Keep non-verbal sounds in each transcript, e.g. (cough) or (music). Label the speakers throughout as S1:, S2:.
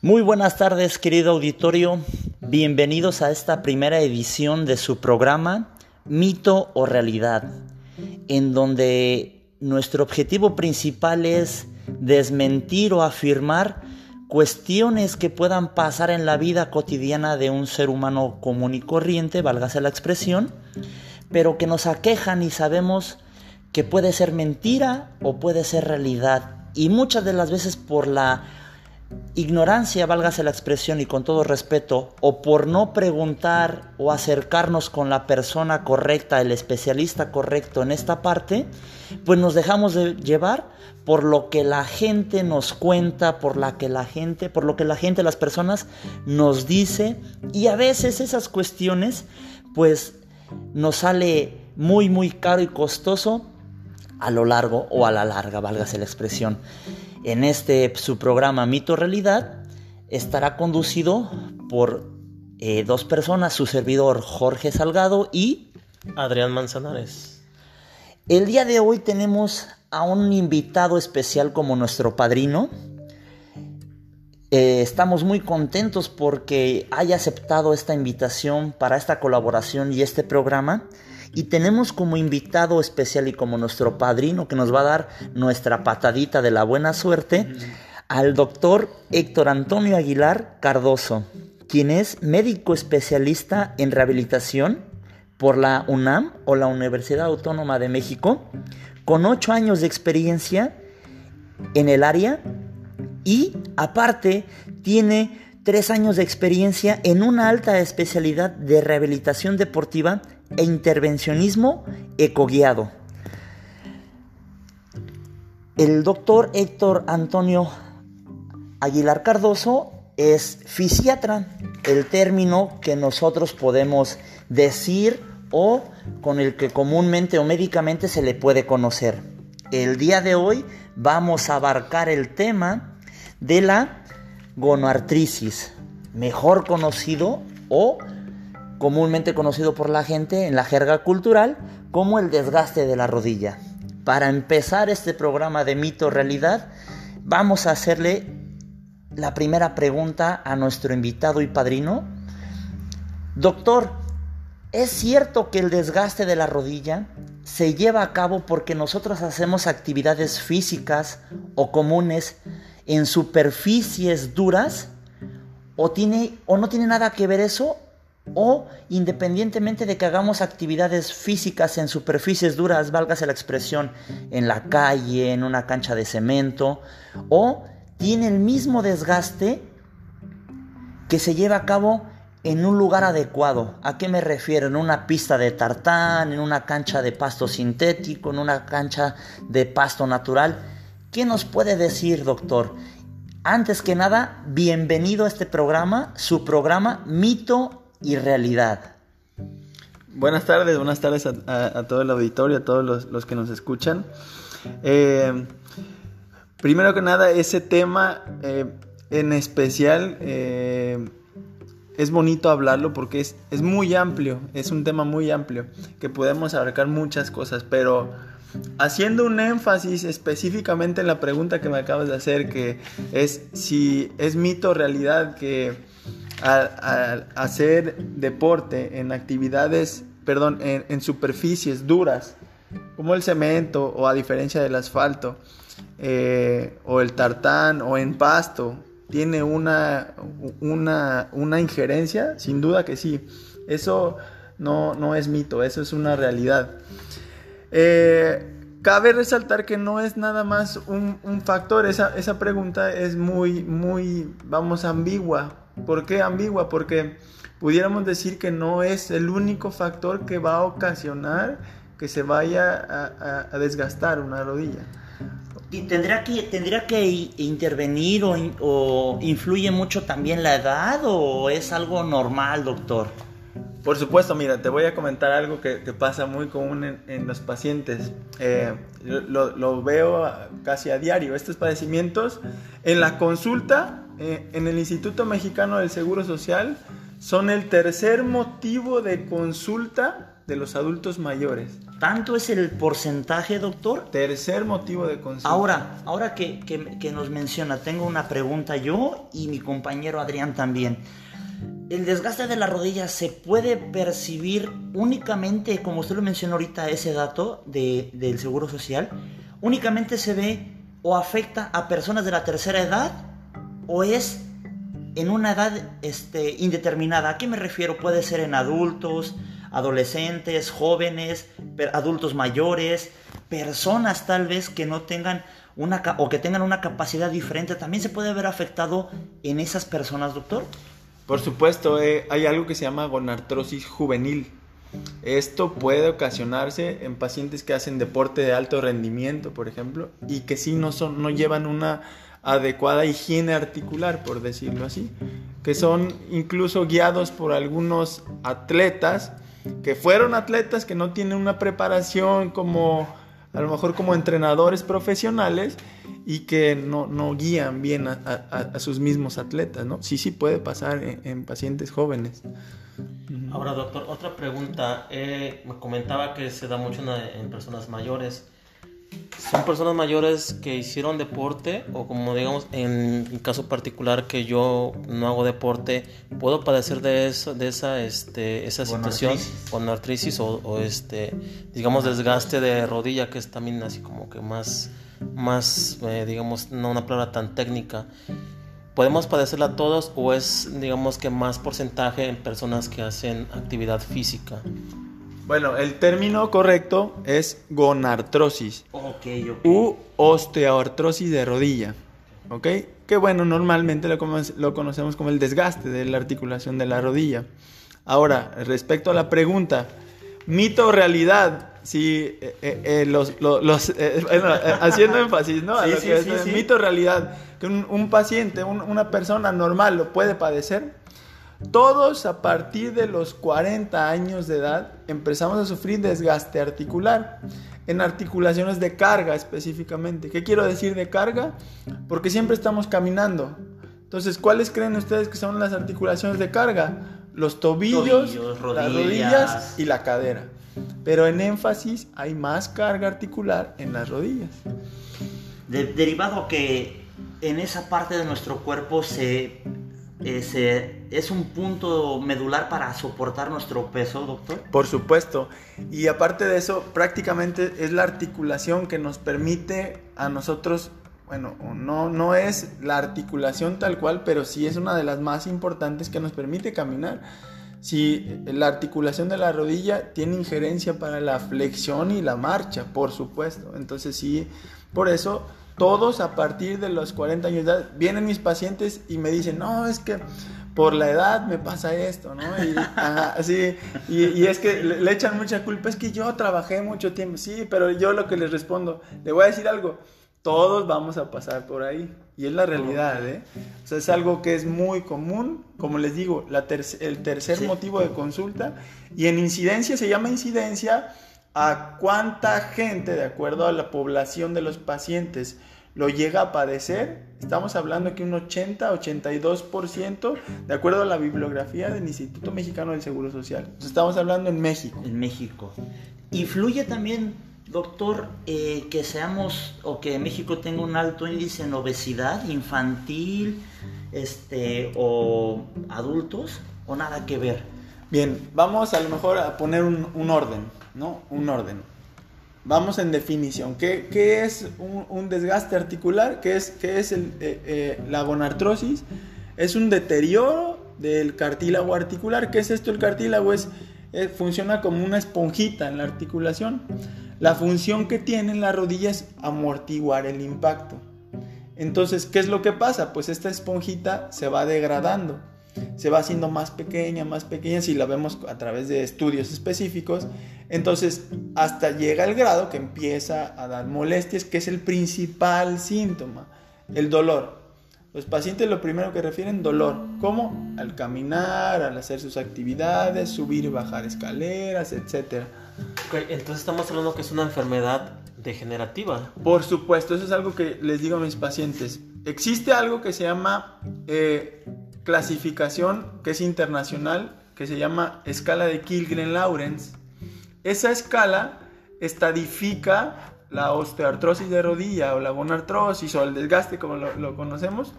S1: Muy buenas tardes, querido auditorio. Bienvenidos a esta primera edición de su programa Mito o Realidad, en donde nuestro objetivo principal es desmentir o afirmar cuestiones que puedan pasar en la vida cotidiana de un ser humano común y corriente, válgase la expresión, pero que nos aquejan y sabemos que puede ser mentira o puede ser realidad. Y muchas de las veces por la ignorancia, válgase la expresión y con todo respeto, o por no preguntar o acercarnos con la persona correcta, el especialista correcto en esta parte, pues nos dejamos de llevar por lo que la gente nos cuenta, por la que la gente, por lo que la gente, las personas nos dice, y a veces esas cuestiones, pues nos sale muy muy caro y costoso a lo largo o a la larga, válgase la expresión. En este su programa Mito Realidad estará conducido por eh, dos personas, su servidor Jorge Salgado y
S2: Adrián Manzanares.
S1: El día de hoy tenemos a un invitado especial como nuestro padrino. Eh, estamos muy contentos porque haya aceptado esta invitación para esta colaboración y este programa. Y tenemos como invitado especial y como nuestro padrino que nos va a dar nuestra patadita de la buena suerte al doctor Héctor Antonio Aguilar Cardoso, quien es médico especialista en rehabilitación por la UNAM o la Universidad Autónoma de México, con ocho años de experiencia en el área y aparte tiene tres años de experiencia en una alta especialidad de rehabilitación deportiva e intervencionismo ecoguiado. El doctor Héctor Antonio Aguilar Cardoso es fisiatra, el término que nosotros podemos decir o con el que comúnmente o médicamente se le puede conocer. El día de hoy vamos a abarcar el tema de la gonoartrisis, mejor conocido o comúnmente conocido por la gente en la jerga cultural como el desgaste de la rodilla. Para empezar este programa de mito realidad, vamos a hacerle la primera pregunta a nuestro invitado y padrino. Doctor, ¿es cierto que el desgaste de la rodilla se lleva a cabo porque nosotros hacemos actividades físicas o comunes en superficies duras? ¿O, tiene, o no tiene nada que ver eso? O independientemente de que hagamos actividades físicas en superficies duras, válgase la expresión, en la calle, en una cancha de cemento, o tiene el mismo desgaste que se lleva a cabo en un lugar adecuado. ¿A qué me refiero? En una pista de tartán, en una cancha de pasto sintético, en una cancha de pasto natural. ¿Qué nos puede decir, doctor? Antes que nada, bienvenido a este programa, su programa Mito y realidad.
S2: Buenas tardes, buenas tardes a, todo el auditorio, a todos los, que nos escuchan. Eh, primero que nada, ese tema eh, en especial eh, es bonito hablarlo porque es, es, muy amplio, es un tema muy amplio, que podemos abarcar muchas cosas, pero haciendo un énfasis específicamente en la pregunta que me acabas de hacer, que es si es mito o realidad que al, hacer deporte en actividades, perdón, en, superficies duras, como el cemento o a diferencia del asfalto, eh, o el tartán o en pasto, tiene una, una, una, injerencia, sin duda que sí. Eso no, no es mito, eso es una realidad. Eh, cabe resaltar que no es nada más un, un factor, esa, esa, pregunta es muy, muy, vamos, ambigua, ¿Por qué ambigua? Porque pudiéramos decir que no es el único factor que va a ocasionar que se vaya a, desgastar una rodilla.
S1: ¿Y tendría que, tendría que intervenir o, influye mucho también la edad o es algo normal, doctor?
S2: Por supuesto, mira, te voy a comentar algo que, pasa muy común en, los pacientes. Eh, lo, lo, veo casi a diario. Estos padecimientos en la consulta eh, en el Instituto Mexicano del Seguro Social son el tercer motivo de consulta de los adultos mayores.
S1: ¿Tanto es el porcentaje, doctor?
S2: Tercer motivo de consulta.
S1: Ahora, ahora que, que nos menciona, tengo una pregunta yo y mi compañero Adrián también. ¿El desgaste de la rodilla se puede percibir únicamente, como usted lo mencionó ahorita, ese dato de, del Seguro Social? ¿Únicamente se ve o afecta a personas de la tercera edad o es en una edad este, indeterminada? ¿A qué me refiero? Puede ser en adultos, adolescentes, jóvenes, adultos mayores, personas tal vez que no tengan una o que tengan una capacidad diferente, también se puede ver afectado en esas personas, doctor.
S2: Por supuesto, eh, hay algo que se llama gonartrosis juvenil. Esto puede ocasionarse en pacientes que hacen deporte de alto rendimiento, por ejemplo, y que sí no, son, no llevan una adecuada higiene articular, por decirlo así, que son incluso guiados por algunos atletas que fueron atletas que no tienen una preparación como a lo mejor como entrenadores profesionales y que no, no guían bien a, sus mismos atletas, ¿no? Sí, sí puede pasar en, pacientes jóvenes.
S3: Ahora, doctor, otra pregunta. Eh, me comentaba que se da mucho en personas mayores son personas mayores que hicieron deporte o como digamos en mi caso particular que yo no hago deporte puedo padecer de eso de esa este esa situación con artritis o, este digamos desgaste de rodilla que es también así como que más más eh, digamos no una palabra tan técnica. Podemos padecerla todos o es digamos que más porcentaje en personas que hacen actividad física
S2: bueno, el término correcto es gonartrosis.
S1: Okay,
S2: U osteoartrosis de rodilla. ¿Ok? Que bueno, normalmente lo, lo conocemos como el desgaste de la articulación de la rodilla. Ahora, respecto a la pregunta, mito o realidad, si eh, eh, eh, los, haciendo (laughs) énfasis, ¿no? Sí, sí, sí, mito o realidad, que un, paciente, una persona normal lo puede padecer. Todos a partir de los 40 años de edad empezamos a sufrir desgaste articular, en articulaciones de carga específicamente. ¿Qué quiero decir de carga? Porque siempre estamos caminando. Entonces, ¿cuáles creen ustedes que son las articulaciones de carga? Los tobillos, las rodillas y la cadera. Pero en énfasis hay más carga articular en las rodillas.
S1: derivado que en esa parte de nuestro cuerpo se es un punto medular para soportar nuestro peso, doctor?
S2: Por supuesto. Y aparte de eso, prácticamente es la articulación que nos permite a nosotros, bueno, no, no es la articulación tal cual, pero sí es una de las más importantes que nos permite caminar. Si la articulación de la rodilla tiene injerencia para la flexión y la marcha, por supuesto. Entonces sí, por eso todos a partir de los 40 años de edad, vienen mis pacientes y me dicen, no, es que por la edad me pasa esto, ¿no? Y, así, y, es que le, echan mucha culpa, es que yo trabajé mucho tiempo, sí, pero yo lo que les respondo, le voy a decir algo, todos vamos a pasar por ahí, y es la realidad, ¿eh? O sea, es algo que es muy común, como les digo, la el tercer motivo de consulta, y en incidencia se llama incidencia a cuánta gente, de acuerdo a la población de los pacientes, lo llega a padecer. Estamos hablando que un 80-82%, de acuerdo a la bibliografía del Instituto Mexicano del Seguro Social. estamos hablando en México.
S1: En México. Influye también, doctor, eh, que seamos o que México tenga un alto índice en obesidad infantil este, o adultos, o nada que ver.
S2: Bien, vamos a lo mejor a poner un orden. ¿no? Un orden. Vamos en definición. ¿Qué, es un, desgaste articular? ¿Qué es, eh, eh, la gonartrosis? Es un deterioro del cartílago articular. ¿Qué es esto? El cartílago es, eh, funciona como una esponjita en la articulación. La función que tiene en la rodilla es amortiguar el impacto. Entonces, ¿qué es lo que pasa? Pues esta esponjita se va degradando se va haciendo más pequeña, más pequeña, si la vemos a través de estudios específicos. Entonces, hasta llega el grado que empieza a dar molestias, que es el principal síntoma, el dolor. Los pacientes lo primero que refieren dolor, ¿cómo? Al caminar, al hacer sus actividades, subir y bajar escaleras, etc.
S3: entonces estamos hablando que es una enfermedad degenerativa.
S2: Por supuesto, eso es algo que les digo a mis pacientes. Existe algo que se llama eh, clasificación que es internacional, que se llama escala de Kilgren-Lawrence, esa escala estadifica la osteoartrosis de rodilla o la gonartrosis o el desgaste como lo, conocemos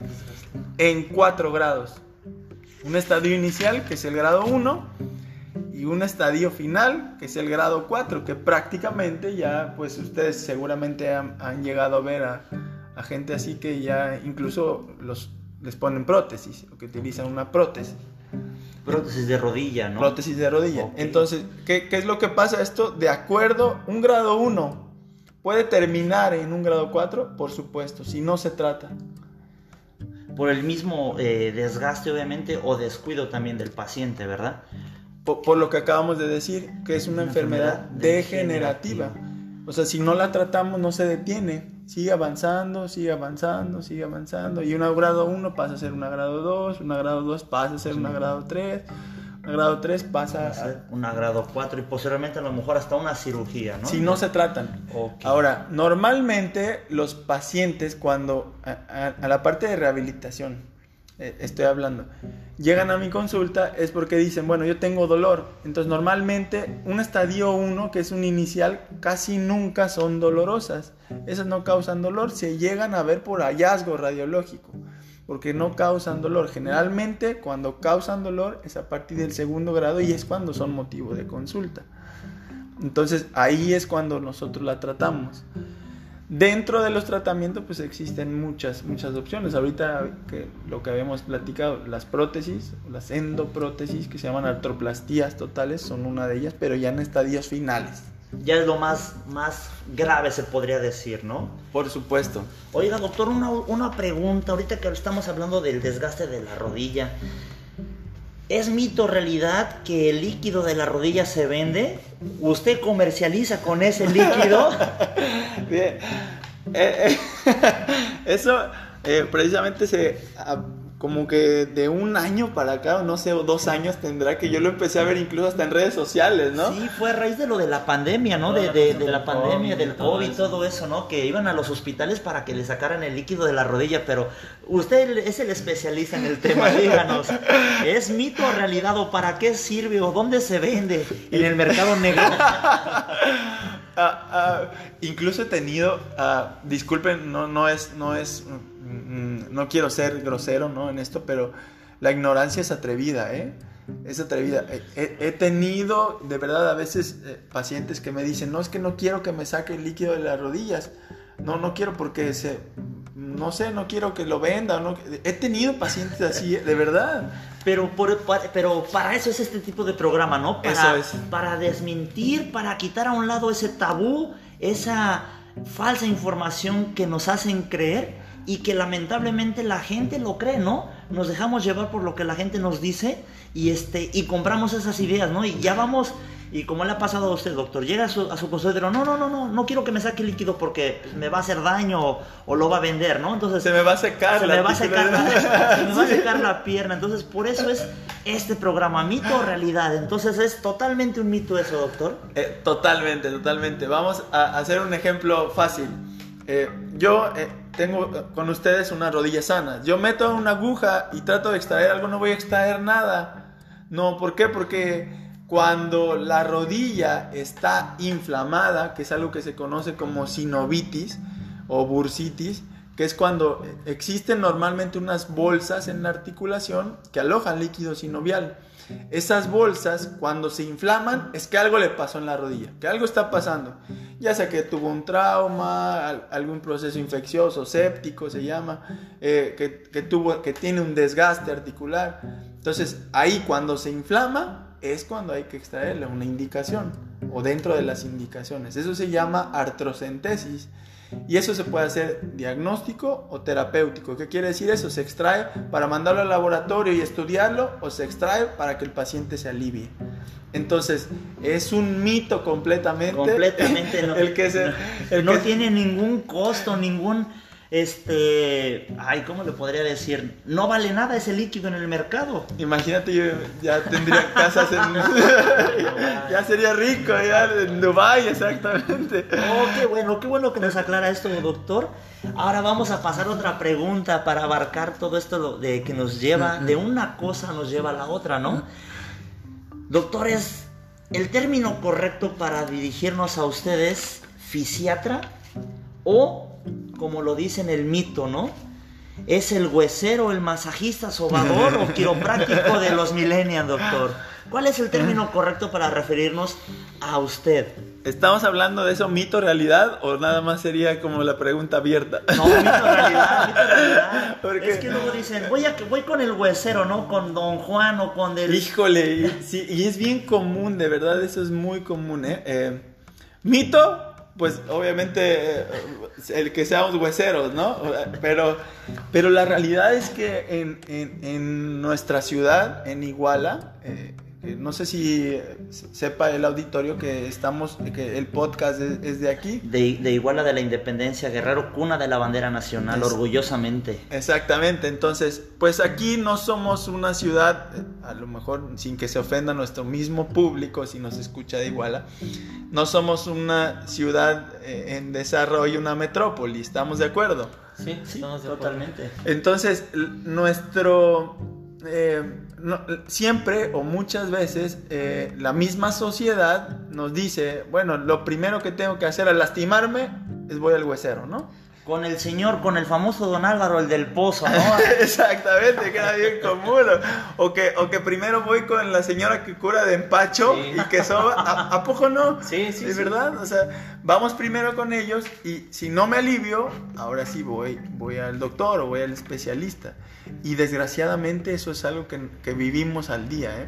S2: en 4 grados. Un estadio inicial que es el grado 1 y un estadio final que es el grado 4 que prácticamente ya pues ustedes seguramente han, llegado a ver a, gente así que ya incluso los, les ponen prótesis o que utilizan una prótesis.
S1: Prótesis de rodilla, ¿no?
S2: Prótesis de rodilla. Okay. Entonces, ¿qué, ¿qué, es lo que pasa? Esto, de acuerdo, un grado 1 puede terminar en un grado 4, por supuesto, si no se trata.
S1: Por el mismo eh, desgaste, obviamente, o descuido también del paciente, ¿verdad?
S2: Por, por lo que acabamos de decir, que es una, una enfermedad, enfermedad degenerativa. degenerativa. O sea, si no la tratamos, no se detiene. Sigue avanzando, sigue avanzando, sigue avanzando. Y una grado 1 pasa a ser una grado 2, una grado 2 pasa a ser una grado 3, una grado 3 pasa a ser
S1: una grado 4 y posteriormente a lo mejor hasta una cirugía, ¿no?
S2: Si no se tratan. Okay. Ahora, normalmente los pacientes cuando a, a, a la parte de rehabilitación, eh, estoy hablando, llegan a mi consulta es porque dicen, bueno, yo tengo dolor. Entonces, normalmente un estadio 1, que es un inicial, casi nunca son dolorosas. Esas no causan dolor, se llegan a ver por hallazgo radiológico, porque no causan dolor. Generalmente, cuando causan dolor es a partir del segundo grado y es cuando son motivo de consulta. Entonces, ahí es cuando nosotros la tratamos. Dentro de los tratamientos pues existen muchas, muchas opciones. Ahorita que lo que habíamos platicado, las prótesis, las endoprótesis que se llaman artroplastías totales son una de ellas, pero ya en estadios finales.
S1: Ya es lo más, más grave se podría decir, ¿no?
S2: Por supuesto.
S1: Oiga, doctor, una, una pregunta. Ahorita que estamos hablando del desgaste de la rodilla. ¿Es mito realidad que el líquido de la rodilla se vende? ¿Usted comercializa con ese líquido? (laughs)
S2: Bien. Eh, eh, (laughs) eso eh, precisamente se como que de un año para acá, o no sé, o dos años tendrá que yo lo empecé a ver incluso hasta en redes sociales, ¿no?
S1: Sí, fue a raíz de lo de la pandemia, ¿no? De, de, de la pandemia, del COVID, todo eso, ¿no? Que iban a los hospitales para que le sacaran el líquido de la rodilla, pero usted es el especialista en el tema, (laughs) díganos, ¿es mito o realidad o para qué sirve o dónde se vende en el mercado negro?
S2: Uh, (laughs) uh, incluso he tenido, uh, disculpen, no, no es, no es, no quiero ser grosero, ¿no? En esto, pero la ignorancia es atrevida, ¿eh? Es atrevida. He, he tenido, de verdad, a veces eh, pacientes que me dicen, no, es que no quiero que me saque el líquido de las rodillas. No, no quiero porque se, no sé, no quiero que lo venda. No, he tenido pacientes así, de verdad.
S1: Pero, por, para, pero para eso es este tipo de programa, ¿no? Para,
S2: eso es.
S1: Para desmentir, para quitar a un lado ese tabú, esa falsa información que nos hacen creer y que lamentablemente la gente lo cree, ¿no? Nos dejamos llevar por lo que la gente nos dice y, este, y compramos esas ideas, ¿no? Y ya vamos y como le ha pasado a usted, doctor, llega a su, a su consultorio, no, no, no, no, no quiero que me saque líquido porque pues, me va a hacer daño o, o, lo va a vender, ¿no? Entonces
S2: se me va a secar,
S1: se me va a secar, la, se me va a (laughs) secar la pierna. Entonces por eso es este programa, mito o realidad. Entonces es totalmente un mito eso, doctor.
S2: Eh, totalmente, totalmente. Vamos a hacer un ejemplo fácil. Eh, yo eh, tengo con ustedes una rodilla sana. Yo meto una aguja y trato de extraer algo, no voy a extraer nada. No, ¿por qué? Porque cuando la rodilla está inflamada, que es algo que se conoce como sinovitis o bursitis, que es cuando existen normalmente unas bolsas en la articulación que alojan líquido sinovial. Esas bolsas, cuando se inflaman, es que algo le pasó en la rodilla, que algo está pasando. Ya sea que tuvo un trauma, algún proceso infeccioso, séptico se llama, eh, que, tuvo, que tiene un desgaste articular. Entonces, ahí cuando se inflama, es cuando hay que extraerle una indicación o dentro de las indicaciones. Eso se llama artrocentesis y eso se puede hacer diagnóstico o terapéutico. ¿Qué quiere decir eso? Se extrae para mandarlo al laboratorio y estudiarlo o se extrae para que el paciente se alivie. Entonces, es un mito completamente.
S1: Completamente, (laughs) no.
S2: el que se, el
S1: no
S2: que...
S1: tiene ningún costo, ningún este, ay, ¿cómo le podría decir? No vale nada ese líquido en el mercado.
S2: Imagínate, yo ya tendría (laughs) casas en... (laughs) ya sería rico, ya en Dubai exactamente.
S1: Oh, qué bueno, qué bueno que nos aclara esto, doctor. Ahora vamos a pasar a otra pregunta para abarcar todo esto de que nos lleva, de una cosa nos lleva a la otra, ¿no? Doctores, el término correcto para dirigirnos a ustedes, fisiatra o, como lo dice en el mito, ¿no? ¿Es el huesero, el masajista, sobador o quiropráctico de los millennials, doctor? ¿Cuál es el término correcto para referirnos a usted?
S2: ¿Estamos hablando de eso, mito, realidad? ¿O nada más sería como la pregunta abierta?
S1: No, mito, realidad, mito, (laughs) realidad. Es que luego dicen, voy, a, voy con el huesero, ¿no? Con don Juan o con del...
S2: Híjole, y, sí, y es bien común, de verdad, eso es muy común, ¿eh? eh mito, pues obviamente eh, el que seamos hueseros, ¿no? Pero, pero la realidad es que en, en, en nuestra ciudad, en Iguala, eh, no sé si sepa el auditorio que estamos, que el podcast es, de aquí.
S1: De, de, Iguala de la Independencia, Guerrero, cuna de la bandera nacional, orgullosamente.
S2: Exactamente, entonces, pues aquí no somos una ciudad, a lo mejor sin que se ofenda nuestro mismo público si nos escucha de Iguala, no somos una ciudad eh, en desarrollo, una metrópoli, ¿estamos de acuerdo?
S1: Sí, sí, totalmente.
S2: Entonces, nuestro eh, siempre o muchas veces eh, la misma sociedad nos dice, bueno, lo primero que tengo que hacer al lastimarme es voy al huesero, ¿no?
S1: Con el señor, con el famoso don Álvaro, el del pozo, ¿no? (laughs)
S2: Exactamente, que era bien común. O que, o que primero voy con la señora que cura de empacho y que soba. ¿A, poco no?
S1: Sí, sí.
S2: ¿Es verdad? O sea, vamos primero con ellos y si no me alivio, ahora sí voy, voy al doctor o voy al especialista. Y desgraciadamente eso es algo que, que vivimos al día. ¿eh?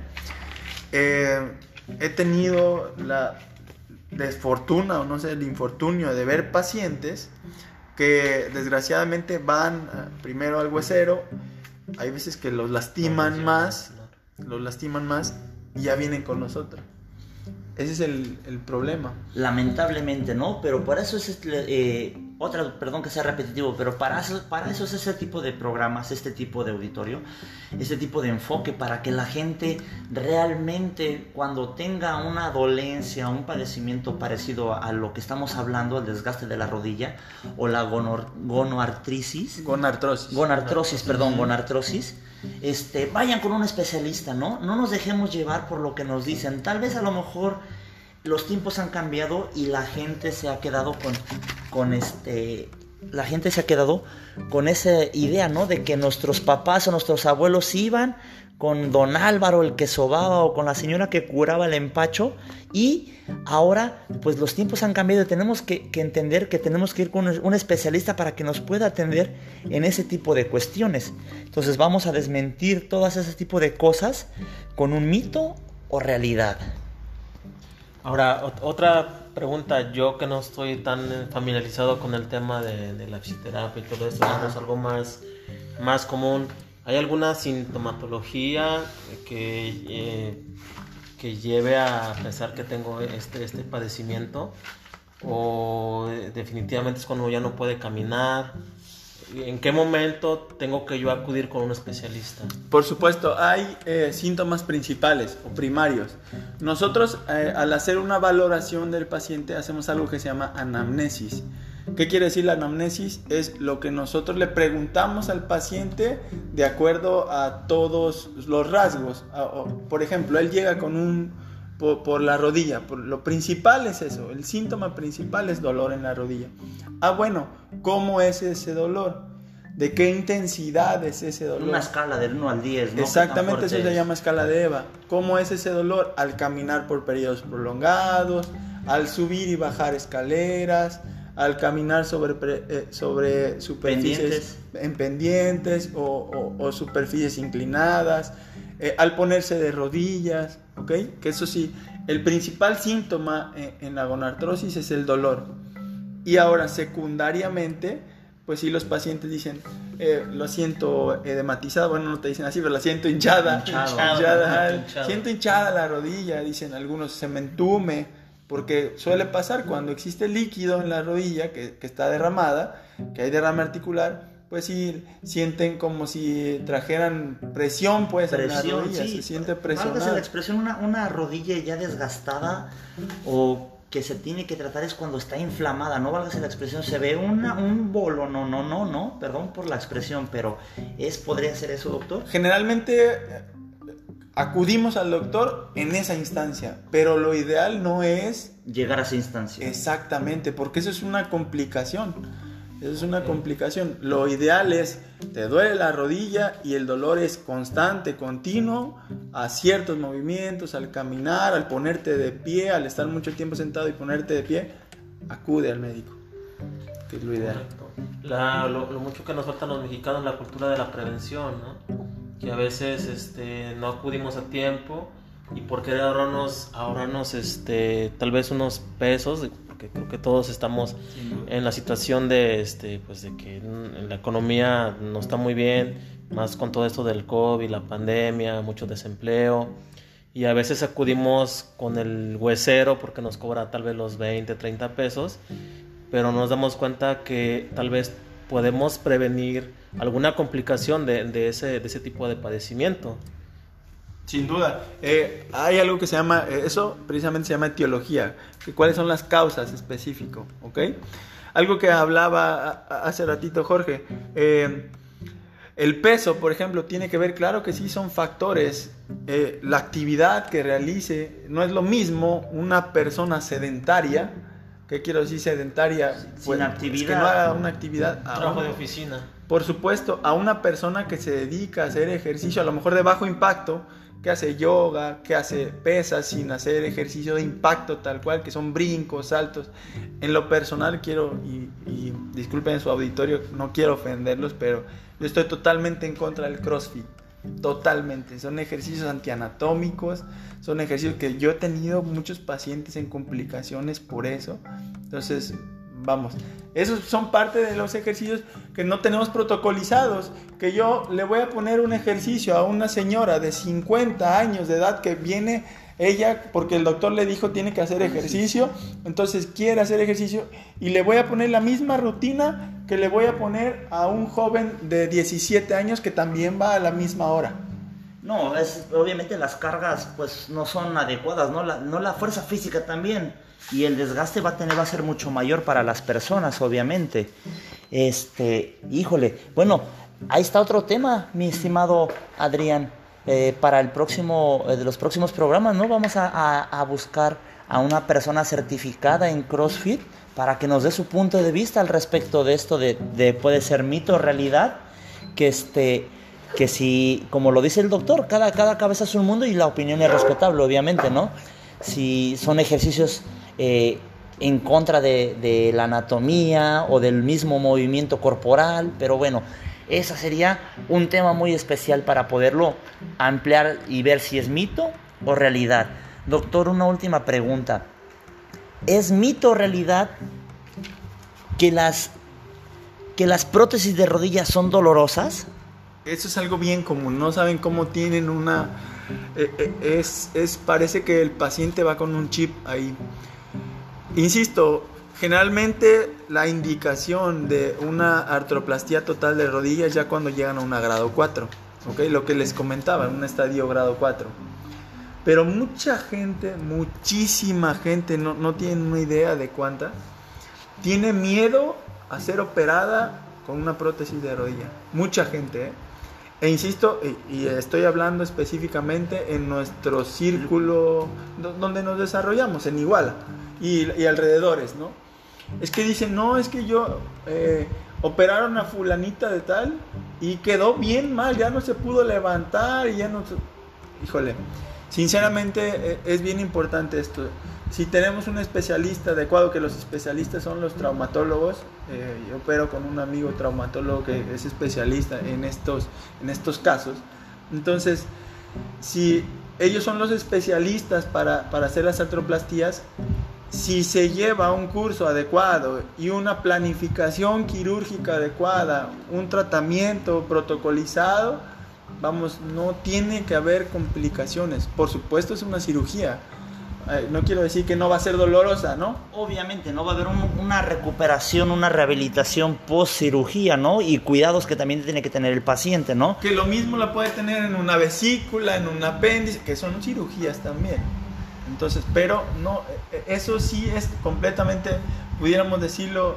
S2: Eh, he tenido la desfortuna o no sé, el infortunio de ver pacientes que desgraciadamente van eh, primero al huesero, hay veces que los lastiman más, los lastiman más y ya vienen con nosotros. Ese es el, el problema.
S1: Lamentablemente, ¿no? Pero por eso es eh, otra, perdón que sea repetitivo, pero para eso, para eso es ese tipo de programas, este tipo de auditorio, este tipo de enfoque, para que la gente realmente cuando tenga una dolencia, un padecimiento parecido a lo que estamos hablando, el desgaste de la rodilla o la gonor, gonoartritis.
S2: Gonartrosis.
S1: Gonartrosis, perdón, gonartrosis este, vayan con un especialista, ¿no? No nos dejemos llevar por lo que nos dicen. Tal vez a lo mejor los tiempos han cambiado y la gente se ha quedado con, con este, la gente se ha quedado con esa idea, ¿no? De que nuestros papás o nuestros abuelos iban con don Álvaro el que sobaba o con la señora que curaba el empacho y ahora pues los tiempos han cambiado y tenemos que, entender que tenemos que ir con un especialista para que nos pueda atender en ese tipo de cuestiones. Entonces vamos a desmentir todas ese tipo de cosas con un mito o realidad.
S3: Ahora, otra pregunta, yo que no estoy tan familiarizado con el tema de, la fisioterapia y todo eso, es algo más, más común. ¿Hay alguna sintomatología que, eh, que lleve a pensar que tengo este, este padecimiento? ¿O definitivamente es cuando ya no puede caminar? ¿En qué momento tengo que yo acudir con un especialista?
S2: Por supuesto, hay eh, síntomas principales o primarios. Nosotros eh, al hacer una valoración del paciente hacemos algo que se llama anamnesis. ¿Qué quiere decir la anamnesis? Es lo que nosotros le preguntamos al paciente de acuerdo a todos los rasgos. Por ejemplo, él llega con un por, la rodilla. Por, lo principal es eso. El síntoma principal es dolor en la rodilla. Ah, bueno, ¿cómo es ese dolor? ¿De qué intensidad es ese dolor?
S1: Una escala del 1 al 10, ¿no?
S2: Exactamente, eso se llama escala de Eva. ¿Cómo es ese dolor? Al caminar por periodos prolongados, al subir y bajar escaleras, al caminar sobre, eh, sobre superficies en pendientes o, superficies inclinadas, eh, al ponerse de rodillas, ¿ok? Que eso sí, el principal síntoma en, en la gonartrosis es el dolor. Y ahora, secundariamente, pues si los pacientes dicen, eh, lo siento edematizado, bueno, no te dicen así, pero la siento hinchada, hinchada, siento hinchada la rodilla, dicen algunos, se me entume porque suele pasar cuando existe líquido en la rodilla que, está derramada, que hay derrame articular, pues sí sienten como si trajeran presión pues en la rodilla, se siente presión.
S1: la expresión una, una rodilla ya desgastada o que se tiene que tratar es cuando está inflamada, no valga la expresión, se ve una, un bolo, no, no, no, no, perdón por la expresión, pero es, ¿podría ser eso, doctor?
S2: Generalmente acudimos al doctor en esa instancia, pero lo ideal no es
S1: llegar a esa instancia.
S2: Exactamente, porque eso es una complicación. Eso es una complicación. Lo ideal es, te duele la rodilla y el dolor es constante, continuo, a ciertos movimientos, al caminar, al ponerte de pie, al estar mucho tiempo sentado y ponerte de pie, acude al médico, que es lo ideal.
S3: lo, mucho que nos falta a los mexicanos la cultura de la prevención, que a veces este, no acudimos a tiempo y por querer ahorrarnos, ahorrarnos este, tal vez unos pesos, creo que todos estamos en la situación de, este, pues de que la economía no está muy bien, más con todo esto del COVID, la pandemia, mucho desempleo. Y a veces acudimos con el huesero porque nos cobra tal vez los 20, 30 pesos, pero nos damos cuenta que tal vez podemos prevenir alguna complicación de, ese, de ese tipo de padecimiento.
S2: Sin duda. Eh, hay algo que se llama, eh, eso precisamente se llama etiología, que cuáles son las causas específico, ¿ok? Algo que hablaba hace ratito Jorge, eh, el peso, por ejemplo, tiene que ver, claro que sí son factores, la actividad que realice, no es lo mismo una persona sedentaria, ¿qué quiero decir sedentaria?
S1: Sin actividad.
S2: que no haga una actividad.
S3: Trabajo de oficina.
S2: Por supuesto, a una persona que se dedica a hacer ejercicio, a lo mejor de bajo impacto, que hace yoga, que hace pesas sin hacer ejercicio de impacto tal cual, que son brincos, saltos. En lo personal quiero, y, disculpen su auditorio, no quiero ofenderlos, pero yo estoy totalmente en contra del CrossFit. Totalmente. Son ejercicios antianatómicos, son ejercicios que yo he tenido muchos pacientes en complicaciones por eso. Entonces, vamos, esos son parte de los ejercicios que no tenemos protocolizados. Que yo le voy a poner un ejercicio a una señora de 50 años de edad que viene ella, porque el doctor le dijo tiene que hacer ejercicio, entonces quiere hacer ejercicio y le voy a poner la misma rutina que le voy a poner a un joven de 17 años que también va a la misma hora.
S1: No, es, obviamente las cargas pues no son adecuadas, ¿no? La, no la fuerza física también y el desgaste va a tener va a ser mucho mayor para las personas, obviamente. Este, híjole, bueno, ahí está otro tema, mi estimado Adrián. Eh, para el próximo, eh, de los próximos programas, ¿no? Vamos a, buscar a una persona certificada en CrossFit para que nos dé su punto de vista al respecto de esto de, de puede ser mito o realidad, que este que si, como lo dice el doctor, cada, cada cabeza es un mundo y la opinión es respetable, obviamente, ¿no? Si son ejercicios eh, en contra de, la anatomía o del mismo movimiento corporal, pero bueno, ese sería un tema muy especial para poderlo ampliar y ver si es mito o realidad. Doctor, una última pregunta. ¿Es mito o realidad que las, que las prótesis de rodillas son dolorosas?
S2: Eso es algo bien común, no saben cómo tienen una... Eh, eh, es, es, parece que el paciente va con un chip ahí Insisto, generalmente la indicación de una artroplastía total de rodillas ya cuando llegan a un grado 4, ¿ok? Lo que les comentaba, en un estadio grado 4. Pero mucha gente, muchísima gente, no, no tienen una idea de cuánta, tiene miedo a ser operada con una prótesis de rodilla. Mucha gente, ¿eh? E insisto, y, estoy hablando específicamente en nuestro círculo donde nos desarrollamos, en Iguala y, alrededores, ¿no? Es que dicen, no, es que yo eh, operaron a fulanita de tal y quedó bien mal, ya no se pudo levantar y ya no. Híjole, sinceramente eh, es bien importante esto. Si tenemos un especialista adecuado, que los especialistas son los traumatólogos, eh, yo opero con un amigo traumatólogo que es especialista en estos, en estos casos, entonces, si ellos son los especialistas para, para hacer las artroplastías, si se lleva un curso adecuado y una planificación quirúrgica adecuada, un tratamiento protocolizado, vamos, no tiene que haber complicaciones. Por supuesto es una cirugía. No quiero decir que no va a ser dolorosa, ¿no?
S1: Obviamente, no va a haber una recuperación, una rehabilitación post cirugía, ¿no? Y cuidados que también tiene que tener el paciente, ¿no?
S2: Que lo mismo la puede tener en una vesícula, en un apéndice, que son cirugías también. Entonces, pero no, e, e, eso sí es completamente, pudiéramos decirlo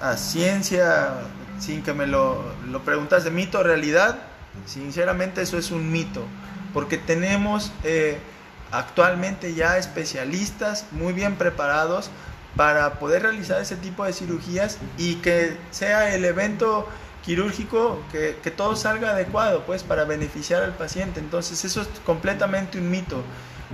S2: a, ciencia, sin que me lo, lo preguntas de mito o realidad, sinceramente eso es un mito. porque tenemos eh, actualmente ya especialistas muy bien preparados para poder realizar ese tipo de cirugías y que sea el evento quirúrgico que, que, todo salga adecuado pues para beneficiar al paciente. Entonces eso es completamente un mito.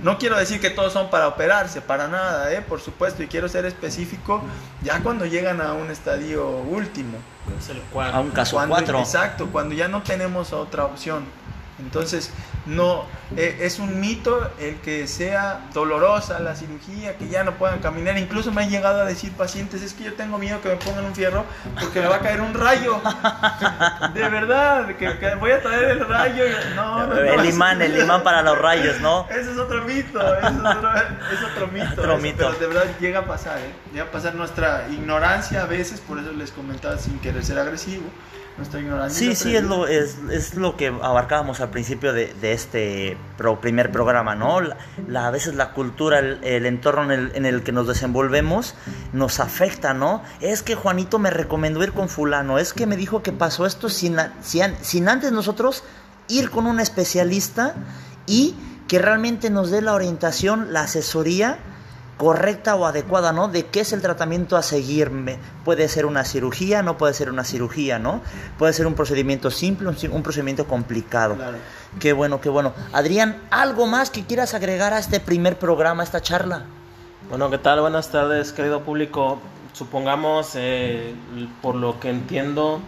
S2: No quiero decir que todos son para operarse para nada ¿eh? por supuesto y quiero ser específico ya cuando llegan a un estadio último.
S1: A un caso 4
S2: exacto cuando ya no tenemos otra opción entonces, no eh, es un mito el que sea dolorosa la cirugía, que ya no puedan caminar. Incluso me han llegado a decir pacientes, es que yo tengo miedo que me pongan un fierro porque me va a caer un rayo. (laughs) De verdad, que, voy a traer el rayo. No,
S1: el imán, el imán para los rayos, ¿no? (laughs)
S2: Ese es otro mito, es otro, es otro mito. Otro mito. Pero de verdad llega a pasar, ¿eh? Llega a pasar nuestra ignorancia a veces, por eso les comentaba sin querer ser agresivo
S1: Sí, sí, es lo, es, es, lo que abarcábamos al principio de, de este primer programa, ¿no? La, a veces la cultura, el, entorno en el, en el, que nos desenvolvemos nos afecta, ¿no? Es que Juanito me recomendó ir con fulano, es que me dijo que pasó esto sin, sin, sin antes nosotros ir con un especialista y que realmente nos dé la orientación, la asesoría correcta o adecuada, ¿no? De qué es el tratamiento a seguirme. Puede ser una cirugía, no puede ser una cirugía, ¿no? Puede ser un procedimiento simple, un, procedimiento complicado. Claro. Qué bueno, qué bueno. Adrián, ¿algo más que quieras agregar a este primer programa, a esta charla?
S3: Bueno, ¿qué tal? Buenas tardes, querido público. Supongamos, eh, por lo que entiendo,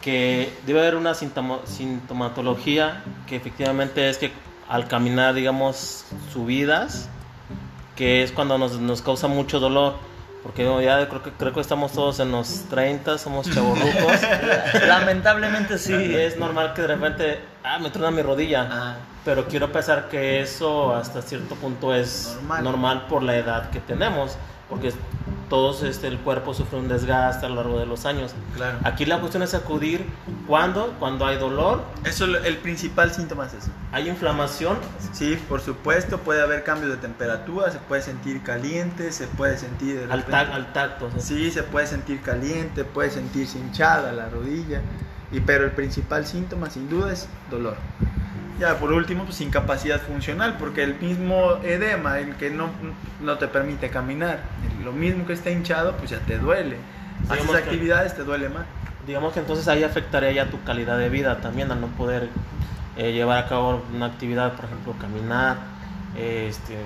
S3: que debe haber una sintomatología que efectivamente es que al caminar, digamos, subidas, que es cuando nos, nos causa mucho dolor. Porque ya creo que, creo que estamos todos en los 30, somos chavorrucos. (laughs)
S1: Lamentablemente sí.
S3: Es normal que de repente, ah, me truena mi rodilla. Ah. Pero quiero pensar que eso hasta cierto punto es normal, normal por la edad que tenemos. Porque todos este, el cuerpo sufre un desgaste a lo largo de los años. Claro. Aquí la cuestión es acudir cuando, cuando hay dolor.
S2: Eso el principal síntoma es eso.
S3: ¿Hay inflamación?
S2: Sí, por supuesto, puede haber cambios de temperatura, se puede sentir caliente, se puede sentir...
S3: Al, al, tacto.
S2: ¿sí? se puede sentir caliente, puede sentirse hinchada la rodilla, y, pero el principal síntoma sin duda es dolor. Ya, por último, pues incapacidad funcional, porque el mismo edema, el que no, no te permite caminar, lo mismo que está hinchado, pues ya te duele. Haces actividades, te duele más.
S3: Digamos que entonces ahí afectaría ya tu calidad de vida también al no poder eh, llevar a cabo una actividad, por ejemplo, caminar. este,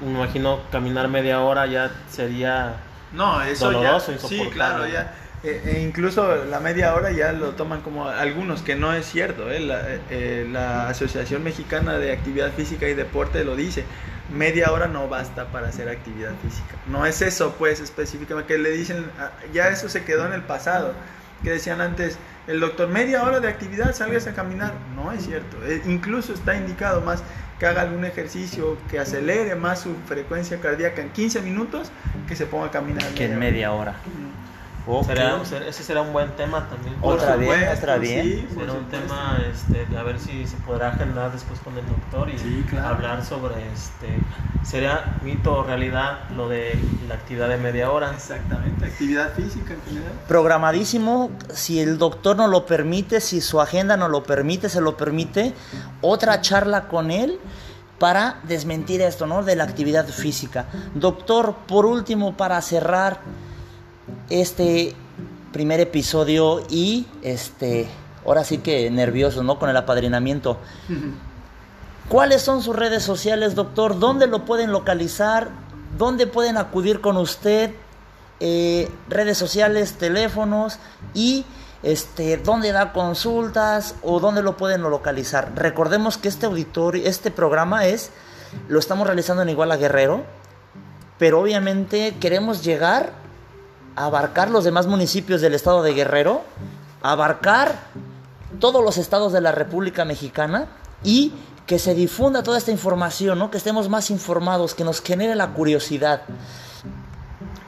S3: me imagino caminar media hora ya sería
S2: no, eso doloroso, ya, Sí, claro, ya eh, e incluso la media hora ya lo toman como algunos, que no es cierto. ¿eh? La, eh, la, Asociación Mexicana de Actividad Física y Deporte lo dice. Media hora no basta para hacer actividad física. No es eso, pues, específicamente, que le dicen, ah, ya eso se quedó en el pasado. Que decían antes, el doctor, media hora de actividad, salgas a caminar. No es cierto. incluso está indicado más que haga algún ejercicio que acelere más su frecuencia cardíaca en 15 minutos que se ponga a caminar.
S1: Que en media hora.
S3: Será, ese será un buen tema también.
S1: Otra vez, otra bien.
S3: Sí, será un tema, este, a ver si se podrá agendar después con el doctor y hablar sobre, este, sería mito o realidad lo de la actividad de media hora.
S2: Exactamente, actividad física en general.
S1: Programadísimo, si el doctor no lo permite, si su agenda no lo permite, se lo permite, otra charla con él para desmentir esto, ¿no? De la actividad física. Doctor, por último, para cerrar este primer episodio y este, ahora sí que nervioso, ¿no? Con el apadrinamiento. ¿Cuáles son sus redes sociales, doctor? ¿Dónde lo pueden localizar? ¿Dónde pueden acudir con usted? Eh, redes sociales, teléfonos y este, dónde da consultas o dónde lo pueden localizar. Recordemos que este auditorio, este programa es, lo estamos realizando en Iguala Guerrero, pero obviamente queremos llegar abarcar los demás municipios del estado de Guerrero, abarcar todos los estados de la República Mexicana y que se difunda toda esta información, ¿no? que estemos más informados, que nos genere la curiosidad.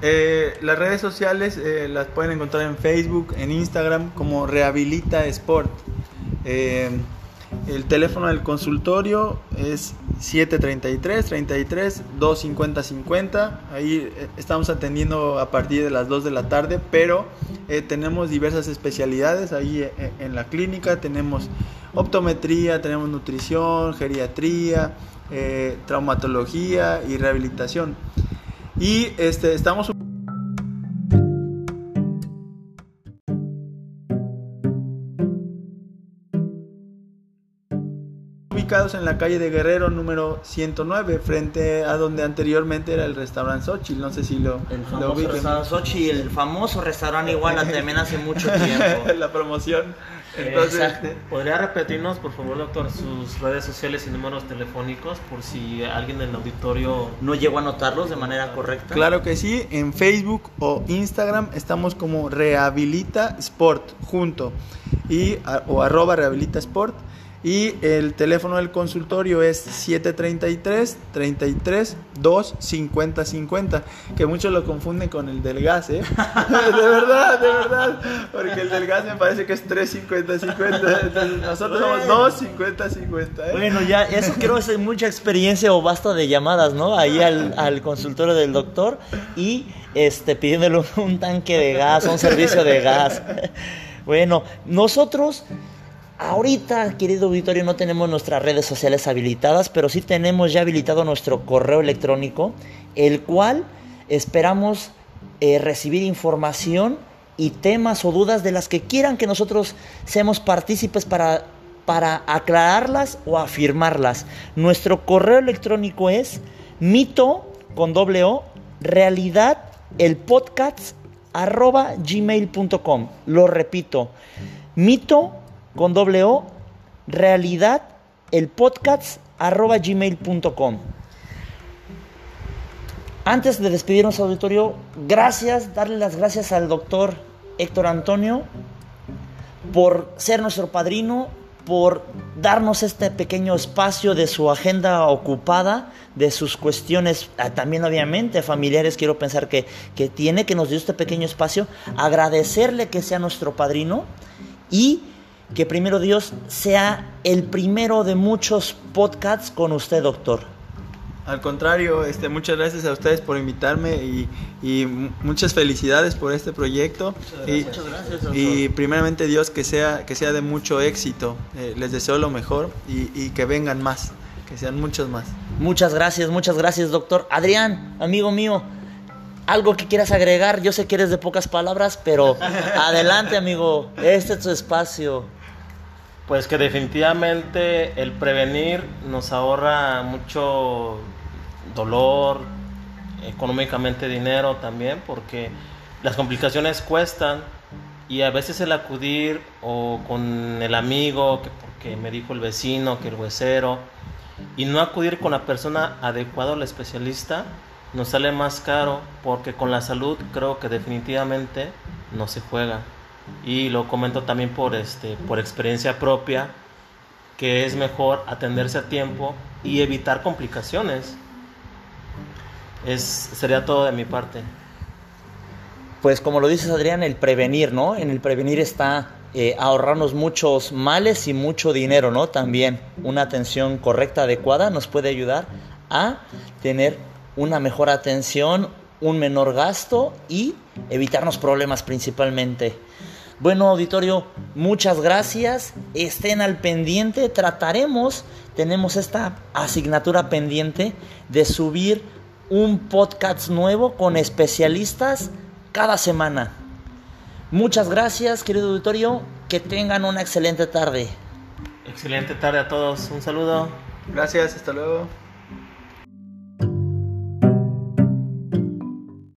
S2: Eh, las redes sociales eh, las pueden encontrar en Facebook, en Instagram como Rehabilita Sport. Eh, el teléfono del consultorio es 733 33 250 50. Ahí eh, estamos atendiendo a partir de las 2 de la tarde, pero eh, tenemos diversas especialidades ahí eh, en la clínica. Tenemos optometría, tenemos nutrición, geriatría, traumatología y rehabilitación. Y este, estamos ubicados en la calle de Guerrero número 109, frente a donde anteriormente era el restaurante Xochitl. No sé si lo,
S1: El
S2: lo
S1: famoso
S2: ubiquen.
S1: restaurante Sochi, el famoso restaurante Iguala también hace mucho (laughs) tiempo.
S2: la promoción. Entonces,
S1: Exacto.
S2: este,
S3: ¿Podría repetirnos, por favor, doctor, sus redes sociales y números telefónicos por si alguien del auditorio...
S1: ¿No llegó a anotarlos de manera correcta?
S2: Claro que sí, en Facebook o Instagram estamos como Rehabilita Sport junto y a- o arroba Rehabilita Sport y el teléfono del consultorio es 733 33 2 50 50 que muchos lo confunden con el del gas, ¿eh? (laughs) de verdad, de verdad, porque el del gas me parece que es 3 50 50, entonces nosotros somos 2 50 50, ¿eh?
S1: Bueno, ya, eso creo que es mucha experiencia o basta de llamadas, ¿no? Ahí al, al consultorio del doctor y este, pidiéndole un, un tanque de gas, un servicio de gas. (laughs) Bueno, nosotros ahorita, querido auditorio, no tenemos nuestras redes sociales habilitadas, pero sí tenemos ya habilitado nuestro correo electrónico, el cual esperamos eh, recibir información y temas o dudas de las que quieran que nosotros seamos partícipes para, para aclararlas o afirmarlas. Nuestro correo electrónico es mito con doble o realidad el podcast arroba gmail.com. Lo repito, mito con doble o realidad el podcast arroba gmail.com. Antes de despedirnos auditorio, gracias, darle las gracias al doctor Héctor Antonio por ser nuestro padrino, por darnos este pequeño espacio de su agenda ocupada, de sus cuestiones ah, también obviamente familiares, quiero pensar que, que tiene, que nos dio este pequeño espacio, agradecerle que sea nuestro padrino y que primero Dios sea el primero de muchos podcasts con usted, doctor.
S2: Al contrario, este, muchas gracias a ustedes por invitarme y, y mu- muchas felicidades por este proyecto. Y,
S1: Muchas gracias, doctor.
S2: y primeramente Dios que sea, que sea de mucho éxito. Eh, les deseo lo mejor y, y que vengan más, que sean muchos más.
S1: Muchas gracias, muchas gracias, doctor. Adrián, amigo mío, algo que quieras agregar, yo sé que eres de pocas palabras, pero (laughs) adelante, amigo, este es tu espacio.
S3: Pues que definitivamente el prevenir nos ahorra mucho dolor, económicamente dinero también, porque las complicaciones cuestan y a veces el acudir o con el amigo, que porque me dijo el vecino, que el huesero, y no acudir con la persona adecuada al especialista, nos sale más caro porque con la salud creo que definitivamente no se juega. Y lo comento también por, este, por experiencia propia, que es mejor atenderse a tiempo y evitar complicaciones. Es, sería todo de mi parte.
S1: Pues como lo dices, Adrián, el prevenir, ¿no? En el prevenir está eh, ahorrarnos muchos males y mucho dinero, ¿no? También una atención correcta, adecuada, nos puede ayudar a tener una mejor atención, un menor gasto y evitarnos problemas principalmente. Bueno, auditorio, muchas gracias. Estén al pendiente. Trataremos, tenemos esta asignatura pendiente de subir un podcast nuevo con especialistas cada semana. Muchas gracias, querido auditorio. Que tengan una excelente tarde.
S3: Excelente tarde a todos. Un saludo.
S2: Gracias, hasta luego.